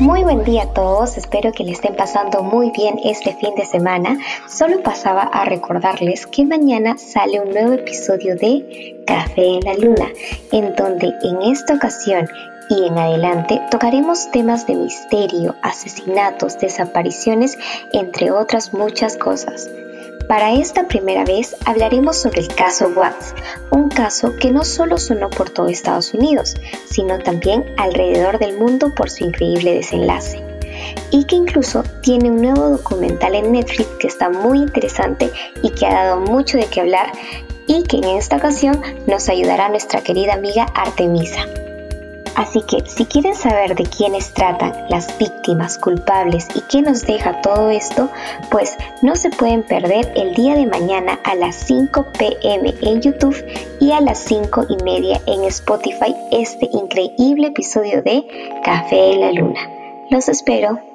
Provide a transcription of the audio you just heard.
Muy buen día a todos, espero que le estén pasando muy bien este fin de semana. Solo pasaba a recordarles que mañana sale un nuevo episodio de Café en la Luna, en donde en esta ocasión y en adelante tocaremos temas de misterio, asesinatos, desapariciones, entre otras muchas cosas. Para esta primera vez hablaremos sobre el caso Watts, un caso que no solo sonó por todo Estados Unidos, sino también alrededor del mundo por su increíble desenlace. Y que incluso tiene un nuevo documental en Netflix que está muy interesante y que ha dado mucho de qué hablar y que en esta ocasión nos ayudará nuestra querida amiga Artemisa. Así que si quieren saber de quiénes tratan las víctimas culpables y qué nos deja todo esto, pues no se pueden perder el día de mañana a las 5 pm en YouTube y a las 5 y media en Spotify este increíble episodio de Café en la Luna. Los espero.